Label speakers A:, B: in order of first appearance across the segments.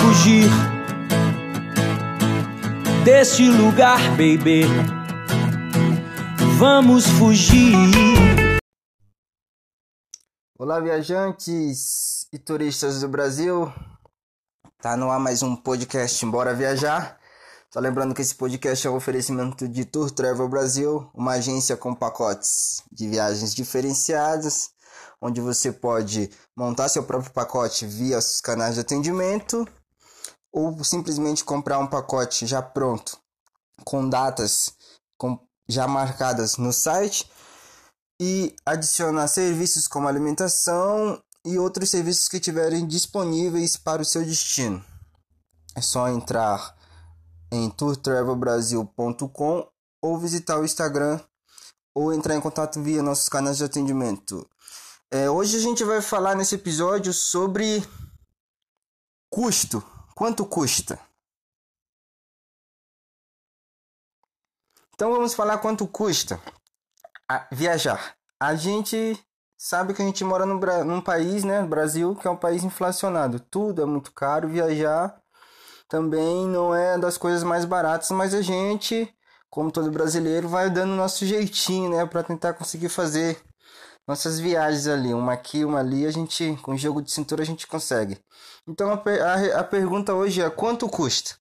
A: Fugir deste lugar, baby. Vamos fugir.
B: Olá, viajantes e turistas do Brasil. Tá no ar mais um podcast Bora Viajar. Só lembrando que esse podcast é um oferecimento de Tour Travel Brasil, uma agência com pacotes de viagens diferenciadas, onde você pode montar seu próprio pacote via os canais de atendimento ou simplesmente comprar um pacote já pronto, com datas com, já marcadas no site e adicionar serviços como alimentação e outros serviços que tiverem disponíveis para o seu destino. É só entrar em tourtravelbrasil.com ou visitar o Instagram ou entrar em contato via nossos canais de atendimento. É, hoje a gente vai falar nesse episódio sobre custo. Quanto custa? Então vamos falar quanto custa viajar. A gente sabe que a gente mora num, num país, né, Brasil, que é um país inflacionado. Tudo é muito caro. Viajar também não é das coisas mais baratas, mas a gente, como todo brasileiro, vai dando nosso jeitinho, né, para tentar conseguir fazer nossas viagens ali, uma aqui, uma ali, a gente, com jogo de cintura, a gente consegue. Então a, a, a pergunta hoje é quanto custa?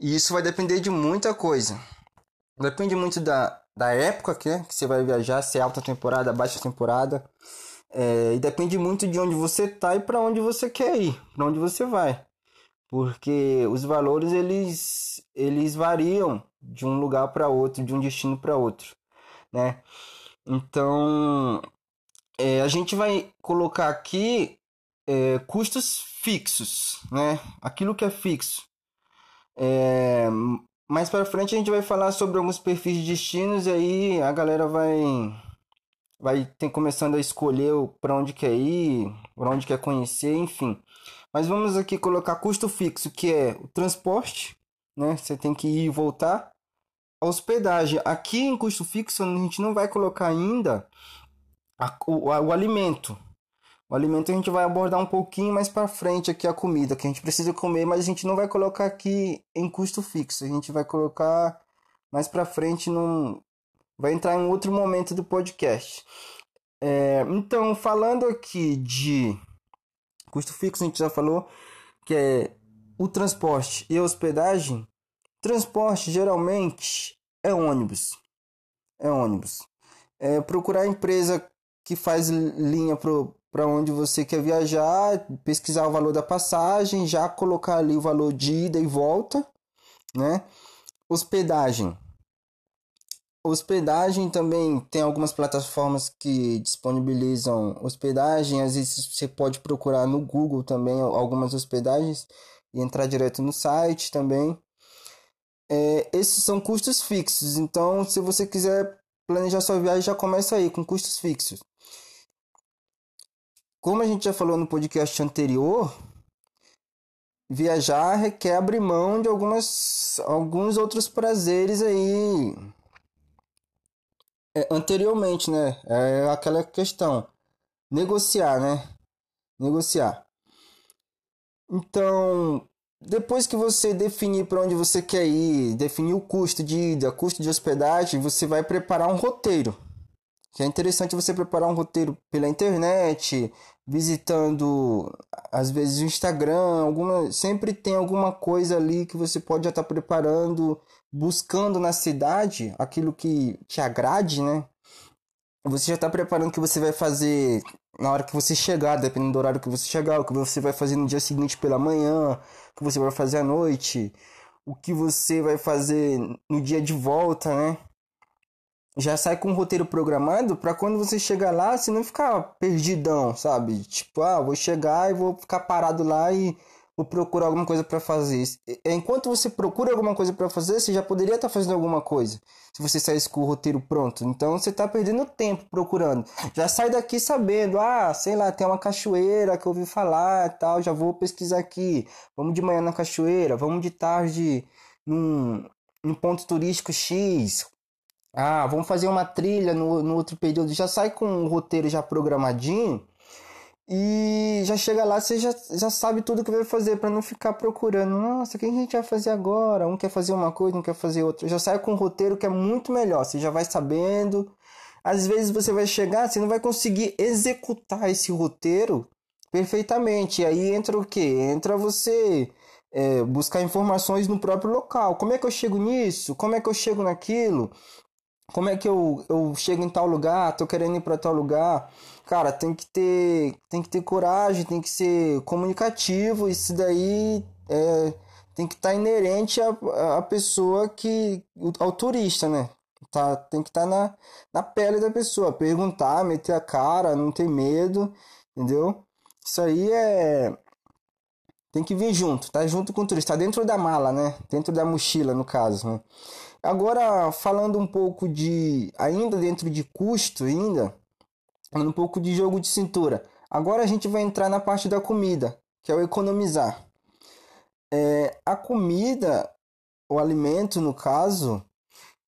B: E isso vai depender de muita coisa. Depende muito da, da época que, que você vai viajar, se é alta temporada, baixa temporada. É, e depende muito de onde você tá e para onde você quer ir, para onde você vai porque os valores eles eles variam de um lugar para outro, de um destino para outro, né? Então é, a gente vai colocar aqui é, custos fixos, né? Aquilo que é fixo. É, mais para frente a gente vai falar sobre alguns perfis de destinos e aí a galera vai vai ter começando a escolher para onde quer ir, para onde quer conhecer, enfim. Mas vamos aqui colocar custo fixo, que é o transporte, né? Você tem que ir e voltar. A hospedagem. Aqui em custo fixo a gente não vai colocar ainda a, o, a, o alimento. O alimento a gente vai abordar um pouquinho mais para frente aqui a comida que a gente precisa comer, mas a gente não vai colocar aqui em custo fixo. A gente vai colocar mais para frente num vai entrar em outro momento do podcast. É, então, falando aqui de Custo fixo a gente já falou que é o transporte e a hospedagem. Transporte geralmente é ônibus. É ônibus. É procurar empresa que faz linha para onde você quer viajar, pesquisar o valor da passagem, já colocar ali o valor de ida e volta, né? Hospedagem Hospedagem também tem algumas plataformas que disponibilizam hospedagem. Às vezes você pode procurar no Google também algumas hospedagens e entrar direto no site também. É, esses são custos fixos. Então, se você quiser planejar sua viagem, já começa aí com custos fixos. Como a gente já falou no podcast anterior, viajar requer abrir mão de algumas, alguns outros prazeres aí é, anteriormente, né? É aquela questão. Negociar, né? Negociar. Então, depois que você definir para onde você quer ir, definir o custo de ida, custo de hospedagem, você vai preparar um roteiro. Que é interessante você preparar um roteiro pela internet, visitando às vezes o Instagram, alguma, sempre tem alguma coisa ali que você pode já estar tá preparando, buscando na cidade aquilo que te agrade, né? Você já está preparando o que você vai fazer na hora que você chegar, dependendo do horário que você chegar, o que você vai fazer no dia seguinte pela manhã, o que você vai fazer à noite, o que você vai fazer no dia de volta, né? Já sai com um roteiro programado para quando você chegar lá, você não ficar perdidão, sabe? Tipo, ah, vou chegar e vou ficar parado lá e vou procurar alguma coisa para fazer. Enquanto você procura alguma coisa para fazer, você já poderia estar tá fazendo alguma coisa. Se você saísse com o roteiro pronto. Então você está perdendo tempo procurando. Já sai daqui sabendo, ah, sei lá, tem uma cachoeira que eu ouvi falar, tal, já vou pesquisar aqui. Vamos de manhã na cachoeira, vamos de tarde num, num ponto turístico X ah, vamos fazer uma trilha no, no outro período. Já sai com o roteiro já programadinho. E já chega lá, você já, já sabe tudo que vai fazer, para não ficar procurando. Nossa, o que a gente vai fazer agora? Um quer fazer uma coisa, um quer fazer outra. Já sai com um roteiro que é muito melhor. Você já vai sabendo. Às vezes você vai chegar, você não vai conseguir executar esse roteiro perfeitamente. E aí entra o que? Entra você é, buscar informações no próprio local. Como é que eu chego nisso? Como é que eu chego naquilo? Como é que eu, eu chego em tal lugar? Tô querendo ir para tal lugar. Cara, tem que ter tem que ter coragem, tem que ser comunicativo. Isso daí é, tem que estar tá inerente à, à pessoa que ao turista, né? Tá, tem que estar tá na, na pele da pessoa, perguntar, meter a cara, não ter medo, entendeu? Isso aí é tem que vir junto, tá junto com o turista, tá dentro da mala, né? Dentro da mochila, no caso, né? Agora, falando um pouco de. Ainda dentro de custo, ainda. Um pouco de jogo de cintura. Agora a gente vai entrar na parte da comida, que é o economizar. É, a comida, o alimento, no caso,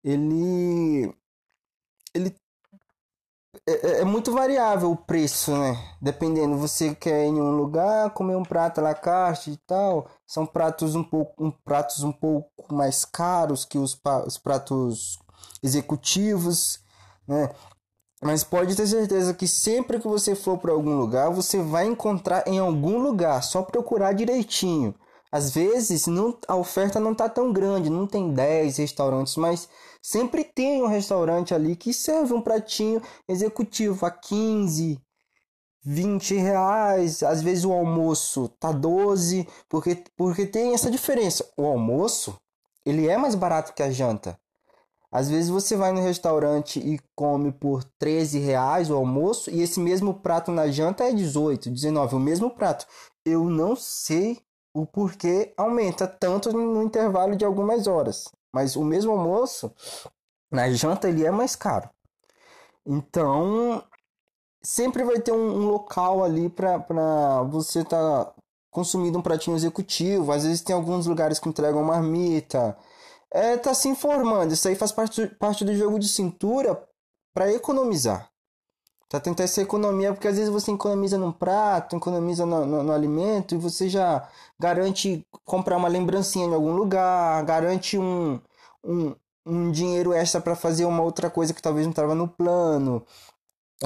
B: ele. Ele é, é, é, muito variável o preço, né? Dependendo, você quer ir em um lugar, comer um prato à la carte e tal, são pratos um pouco, um, pratos um pouco mais caros que os, os pratos executivos, né? Mas pode ter certeza que sempre que você for para algum lugar, você vai encontrar em algum lugar, só procurar direitinho. Às vezes não, a oferta não está tão grande, não tem 10 restaurantes, mas sempre tem um restaurante ali que serve um pratinho executivo a 15, 20 reais. Às vezes o almoço tá 12, porque, porque tem essa diferença. O almoço, ele é mais barato que a janta. Às vezes você vai no restaurante e come por 13 reais o almoço e esse mesmo prato na janta é 18, 19, o mesmo prato. Eu não sei o porquê aumenta tanto no intervalo de algumas horas. Mas o mesmo almoço, na janta, ele é mais caro. Então, sempre vai ter um, um local ali para você estar tá consumindo um pratinho executivo. Às vezes tem alguns lugares que entregam marmita. É, tá se informando. Isso aí faz parte, parte do jogo de cintura para economizar. Tá tentar essa economia, porque às vezes você economiza num prato, economiza no, no, no, alimento e você já garante comprar uma lembrancinha em algum lugar, garante um, um, um dinheiro extra para fazer uma outra coisa que talvez não estava no plano.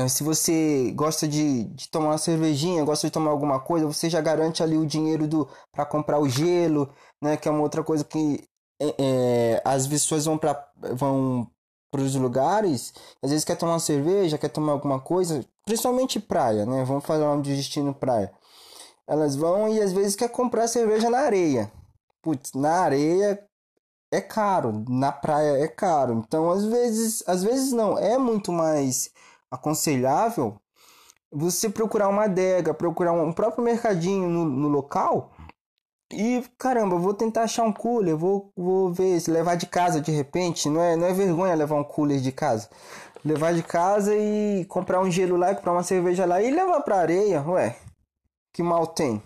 B: Se você gosta de, de tomar uma cervejinha, gosta de tomar alguma coisa, você já garante ali o dinheiro do para comprar o gelo, né? Que é uma outra coisa que é, é, as pessoas vão para vão para os lugares, às vezes quer tomar uma cerveja, quer tomar alguma coisa, principalmente praia, né? Vamos falar de destino praia. Elas vão e às vezes quer comprar cerveja na areia. Putz, na areia é caro, na praia é caro. Então, às vezes, às vezes não, é muito mais aconselhável você procurar uma adega, procurar um próprio mercadinho no, no local e caramba, vou tentar achar um cooler, vou, vou ver se levar de casa de repente. Não é, não é vergonha levar um cooler de casa. Levar de casa e comprar um gelo lá, comprar uma cerveja lá e levar pra areia. Ué, que mal tem?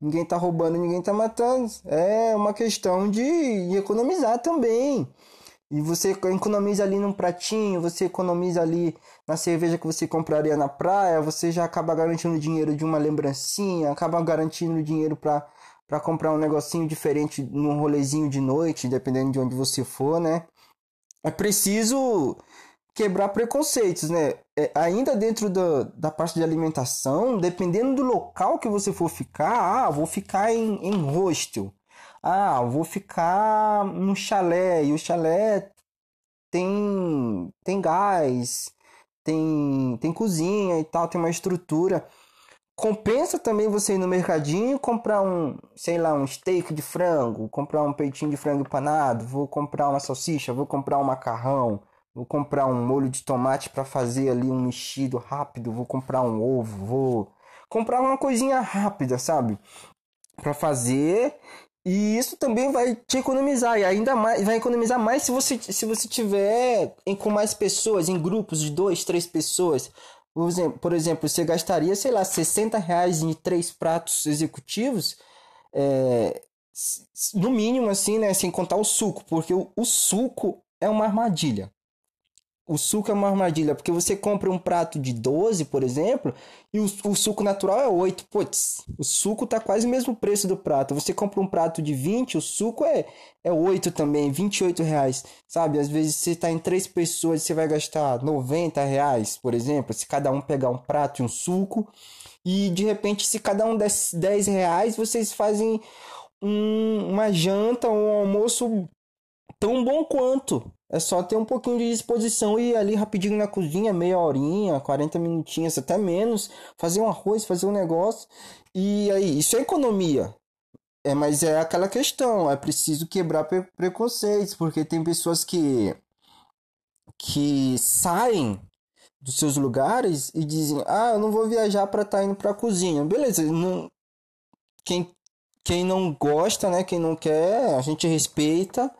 B: Ninguém tá roubando, ninguém tá matando. É uma questão de, economizar também. E você economiza ali num pratinho, você economiza ali na cerveja que você compraria na praia, você já acaba garantindo dinheiro de uma lembrancinha, acaba garantindo dinheiro para para comprar um negocinho diferente num rolezinho de noite, dependendo de onde você for, né? É preciso quebrar preconceitos, né? É, ainda dentro da, da parte de alimentação, dependendo do local que você for ficar, ah, vou ficar em, em hostel. Ah, vou ficar no chalé, e o chalé tem, tem gás, tem, tem cozinha e tal, tem uma estrutura. Compensa também você ir no mercadinho comprar um, sei lá, um steak de frango, comprar um peitinho de frango empanado, vou comprar uma salsicha, vou comprar um macarrão, vou comprar um molho de tomate para fazer ali um mexido rápido, vou comprar um ovo, vou comprar uma coisinha rápida, sabe? Para fazer e isso também vai te economizar e ainda mais vai economizar mais se você se você tiver em, com mais pessoas em grupos de dois, três pessoas por exemplo, você gastaria, sei lá, 60 reais em três pratos executivos, é, no mínimo, assim, né? Sem contar o suco, porque o, o suco é uma armadilha. O suco é uma armadilha, porque você compra um prato de 12, por exemplo, e o, o suco natural é 8. Putz, o suco tá quase o mesmo preço do prato. Você compra um prato de 20, o suco é, é 8 também, 28 reais. Sabe, às vezes você tá em três pessoas, você vai gastar 90 reais, por exemplo, se cada um pegar um prato e um suco. E de repente, se cada um der 10 reais, vocês fazem um, uma janta, um almoço tão bom quanto. É só ter um pouquinho de disposição e ir ali rapidinho na cozinha, meia horinha, 40 minutinhos, até menos, fazer um arroz, fazer um negócio. E aí, isso é economia. É, mas é aquela questão, é preciso quebrar pre preconceitos, porque tem pessoas que que saem dos seus lugares e dizem: "Ah, eu não vou viajar para estar tá indo para a cozinha". Beleza, não quem quem não gosta, né, quem não quer, a gente respeita,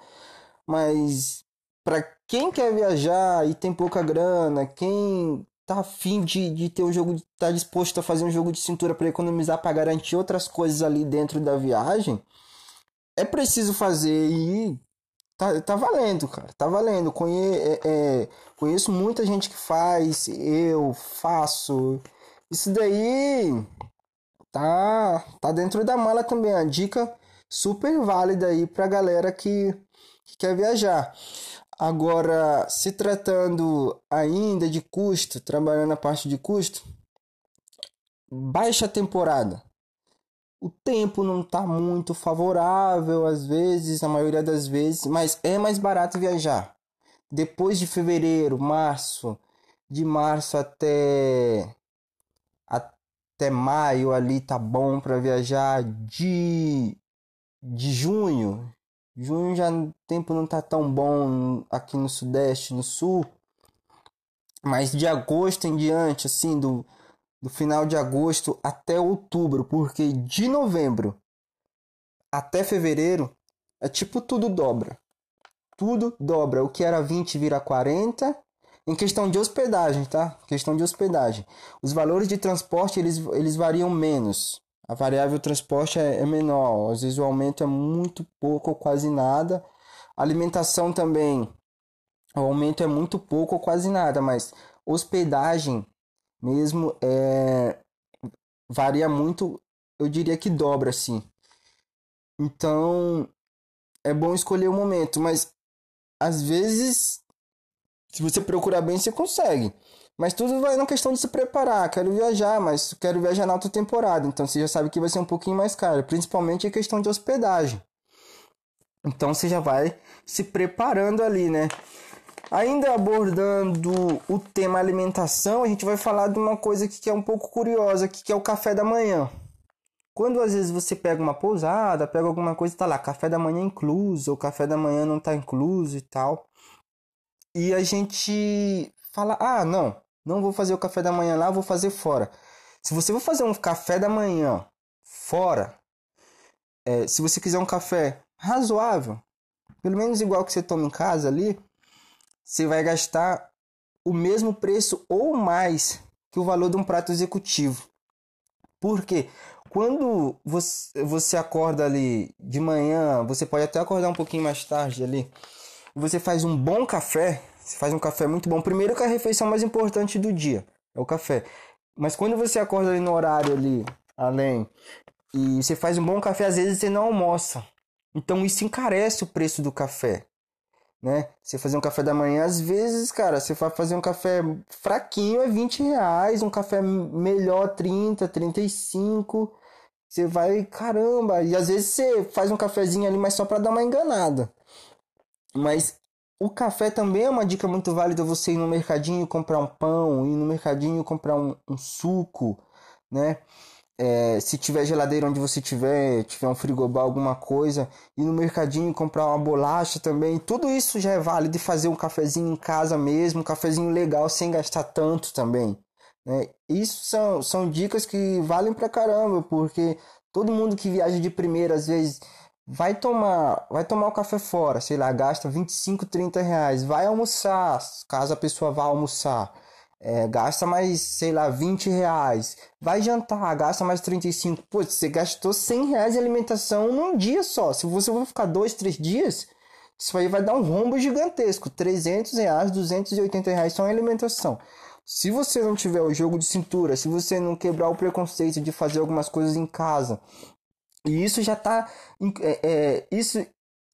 B: mas para quem quer viajar e tem pouca grana, quem tá afim de, de ter um jogo, tá disposto a fazer um jogo de cintura para economizar, para garantir outras coisas ali dentro da viagem, é preciso fazer e tá, tá valendo, cara, tá valendo. Conhe, é, é, conheço muita gente que faz, eu faço. Isso daí tá, tá dentro da mala também. A dica super válida aí pra galera que, que quer viajar. Agora, se tratando ainda de custo, trabalhando a parte de custo, baixa temporada. O tempo não está muito favorável, às vezes, a maioria das vezes, mas é mais barato viajar. Depois de fevereiro, março, de março até até maio ali tá bom para viajar. De de junho, Junho já o tempo não tá tão bom aqui no sudeste, no sul. Mas de agosto em diante, assim, do, do final de agosto até outubro, porque de novembro até fevereiro é tipo tudo dobra. Tudo dobra. O que era 20 vira 40. Em questão de hospedagem, tá? Questão de hospedagem. Os valores de transporte eles, eles variam menos a variável transporte é, é menor, às vezes o aumento é muito pouco ou quase nada. Alimentação também, o aumento é muito pouco ou quase nada, mas hospedagem mesmo é, varia muito, eu diria que dobra assim. Então é bom escolher o momento, mas às vezes, se você procurar bem, você consegue. Mas tudo vai na questão de se preparar. Quero viajar, mas quero viajar na alta temporada. Então você já sabe que vai ser um pouquinho mais caro. Principalmente a questão de hospedagem. Então você já vai se preparando ali, né? Ainda abordando o tema alimentação, a gente vai falar de uma coisa que é um pouco curiosa, que é o café da manhã. Quando às vezes você pega uma pousada, pega alguma coisa tá lá, café da manhã incluso, ou café da manhã não tá incluso e tal. E a gente fala: "Ah, não, não vou fazer o café da manhã lá, vou fazer fora. Se você for fazer um café da manhã fora, é, se você quiser um café razoável, pelo menos igual que você toma em casa ali, você vai gastar o mesmo preço ou mais que o valor de um prato executivo. Por quê? Quando você, você acorda ali de manhã, você pode até acordar um pouquinho mais tarde ali, você faz um bom café, você faz um café muito bom. Primeiro que a refeição mais importante do dia é o café. Mas quando você acorda ali no horário ali, além, e você faz um bom café, às vezes você não almoça. Então isso encarece o preço do café. Né? Você fazer um café da manhã, às vezes, cara, você vai fazer um café fraquinho é 20 reais, um café melhor 30, 35. Você vai, caramba, e às vezes você faz um cafezinho ali, mas só para dar uma enganada. Mas o café também é uma dica muito válida você ir no mercadinho comprar um pão, ir no mercadinho comprar um, um suco, né? É, se tiver geladeira onde você tiver, tiver um frigobar, alguma coisa, ir no mercadinho comprar uma bolacha também, tudo isso já é válido e fazer um cafezinho em casa mesmo, um cafezinho legal sem gastar tanto também. Né? Isso são, são dicas que valem pra caramba, porque todo mundo que viaja de primeira, às vezes vai tomar, vai tomar o café fora, sei lá, gasta 25, 30 reais, vai almoçar, caso a pessoa vá almoçar, é, gasta mais, sei lá, 20 reais, vai jantar, gasta mais 35, pô, você gastou 100 reais de alimentação num dia só, se você for ficar dois, três dias, Isso aí vai dar um rombo gigantesco. 300 reais, 280 reais só em alimentação. Se você não tiver o jogo de cintura, se você não quebrar o preconceito de fazer algumas coisas em casa, e isso já tá. É, é, isso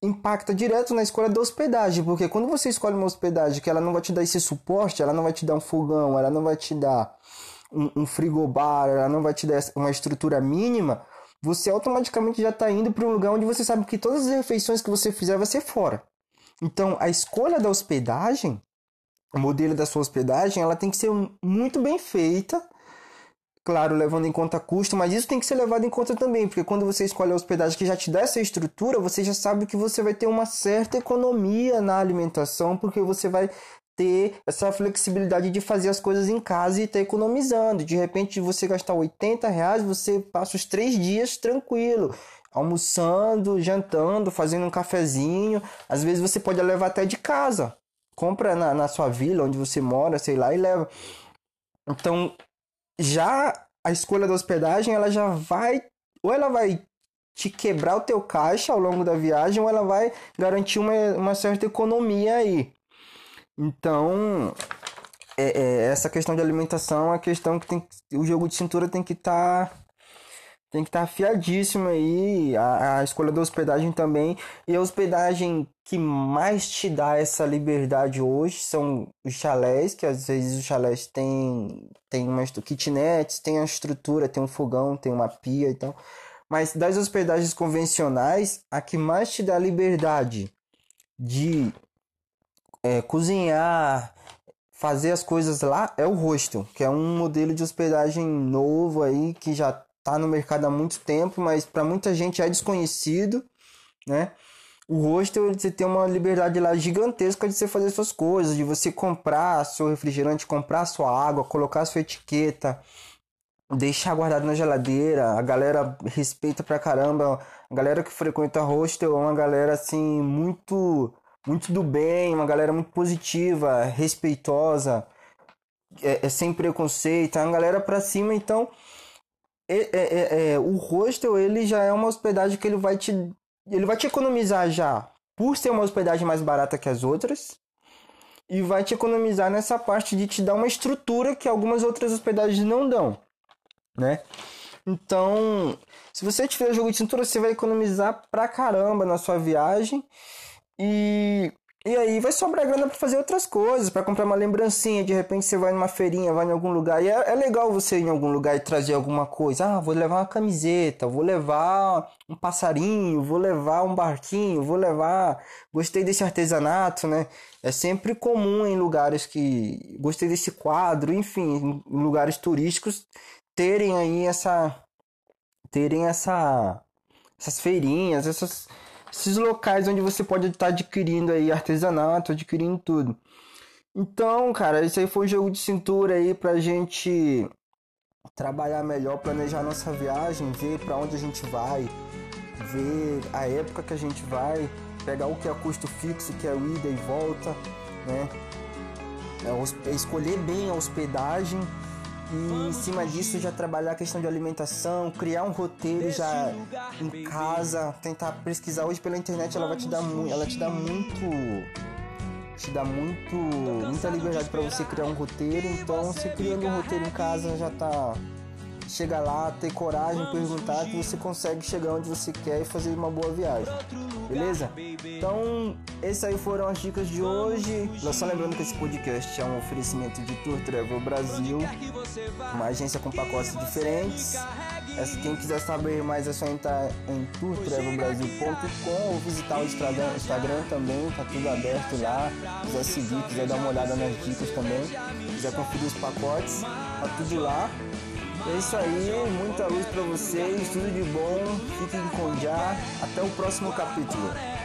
B: impacta direto na escolha da hospedagem, porque quando você escolhe uma hospedagem que ela não vai te dar esse suporte, ela não vai te dar um fogão, ela não vai te dar um, um frigobar, ela não vai te dar uma estrutura mínima, você automaticamente já está indo para um lugar onde você sabe que todas as refeições que você fizer vai ser fora. Então, a escolha da hospedagem, o modelo da sua hospedagem, ela tem que ser muito bem feita, claro, levando em conta custo, mas isso tem que ser levado em conta também, porque quando você escolhe a hospedagem que já te dá essa estrutura, você já sabe que você vai ter uma certa economia na alimentação, porque você vai ter essa flexibilidade de fazer as coisas em casa e estar tá economizando. De repente, você gastar 80 reais, você passa os três dias tranquilo, almoçando, jantando, fazendo um cafezinho. Às vezes você pode levar até de casa. Compra na, na sua vila, onde você mora, sei lá, e leva. Então, já a escolha da hospedagem, ela já vai. Ou ela vai te quebrar o teu caixa ao longo da viagem, ou ela vai garantir uma, uma certa economia aí. Então, é, é, essa questão de alimentação é a questão que tem o jogo de cintura tem que estar tá, tem que estar tá afiadíssimo aí a, a, escolha da hospedagem também. E a hospedagem que mais te dá essa liberdade hoje são os chalés que às vezes os chalés têm tem uma kitnet tem a estrutura tem um fogão tem uma pia e tal. Mas das hospedagens convencionais a que mais te dá liberdade de é, cozinhar, fazer as coisas lá é o hostel, que é um modelo de hospedagem novo aí que já está no mercado há muito tempo, mas para muita gente é desconhecido, né? O hostel você tem uma liberdade lá gigantesca de você fazer suas coisas, de você comprar seu refrigerante, comprar sua água, colocar sua etiqueta, deixar guardado na geladeira. A galera respeita pra caramba. A galera que frequenta hostel é uma galera assim muito muito do bem, uma galera muito positiva, respeitosa, é, é sem preconceito, é uma galera pra cima, então é, é, é, é, o hostel ele já é uma hospedagem que ele vai te ele vai te economizar já por ser uma hospedagem mais barata que as outras e vai te economizar nessa parte de te dar uma estrutura que algumas outras hospedagens não dão, né? Então, se você tiver jogo de cintura, você vai economizar pra caramba na sua viagem e, e aí vai sobrar grana para fazer outras coisas, para comprar uma lembrancinha. De repente você vai numa feirinha, vai em algum lugar. E é, é, legal você ir em algum lugar e trazer alguma coisa. Ah, vou levar uma camiseta, vou levar um passarinho, vou levar um barquinho, vou levar. Gostei desse artesanato, né? É sempre comum em lugares que. Gostei desse quadro, enfim, em lugares turísticos terem aí essa. terem essa. essas feirinhas, essas esses locais onde você pode estar adquirindo aí artesanato, adquirindo tudo. Então, cara, isso aí foi um jogo de cintura aí pra gente trabalhar melhor, planejar nossa viagem, ver para onde a gente vai, ver a época que a gente vai, pegar o que é custo fixo, que é o ida e volta, né? É, escolher bem a hospedagem e em cima disso já trabalhar a questão de alimentação, criar um roteiro já em casa, tentar pesquisar. Hoje pela internet, ela vai te dar muito, ela te dá muito te dá muito muita liberdade para você criar um roteiro, então você criando um roteiro em casa já tá chega lá, ter coragem, perguntar que você consegue chegar onde você quer e fazer uma boa viagem. Beleza? Então, essas aí foram as dicas de hoje. Só lembrando que esse podcast é um oferecimento de Tour Travel Brasil, uma agência com pacotes diferentes. Quem quiser saber mais é só entrar em tourtravelbrasil.com ou visitar o Instagram também, tá tudo aberto lá. Quiser seguir, quiser dar uma olhada nas dicas também, quiser conferir os pacotes, tá tudo lá. É isso aí, muita luz para vocês, tudo de bom, fiquem com já. Até o próximo capítulo.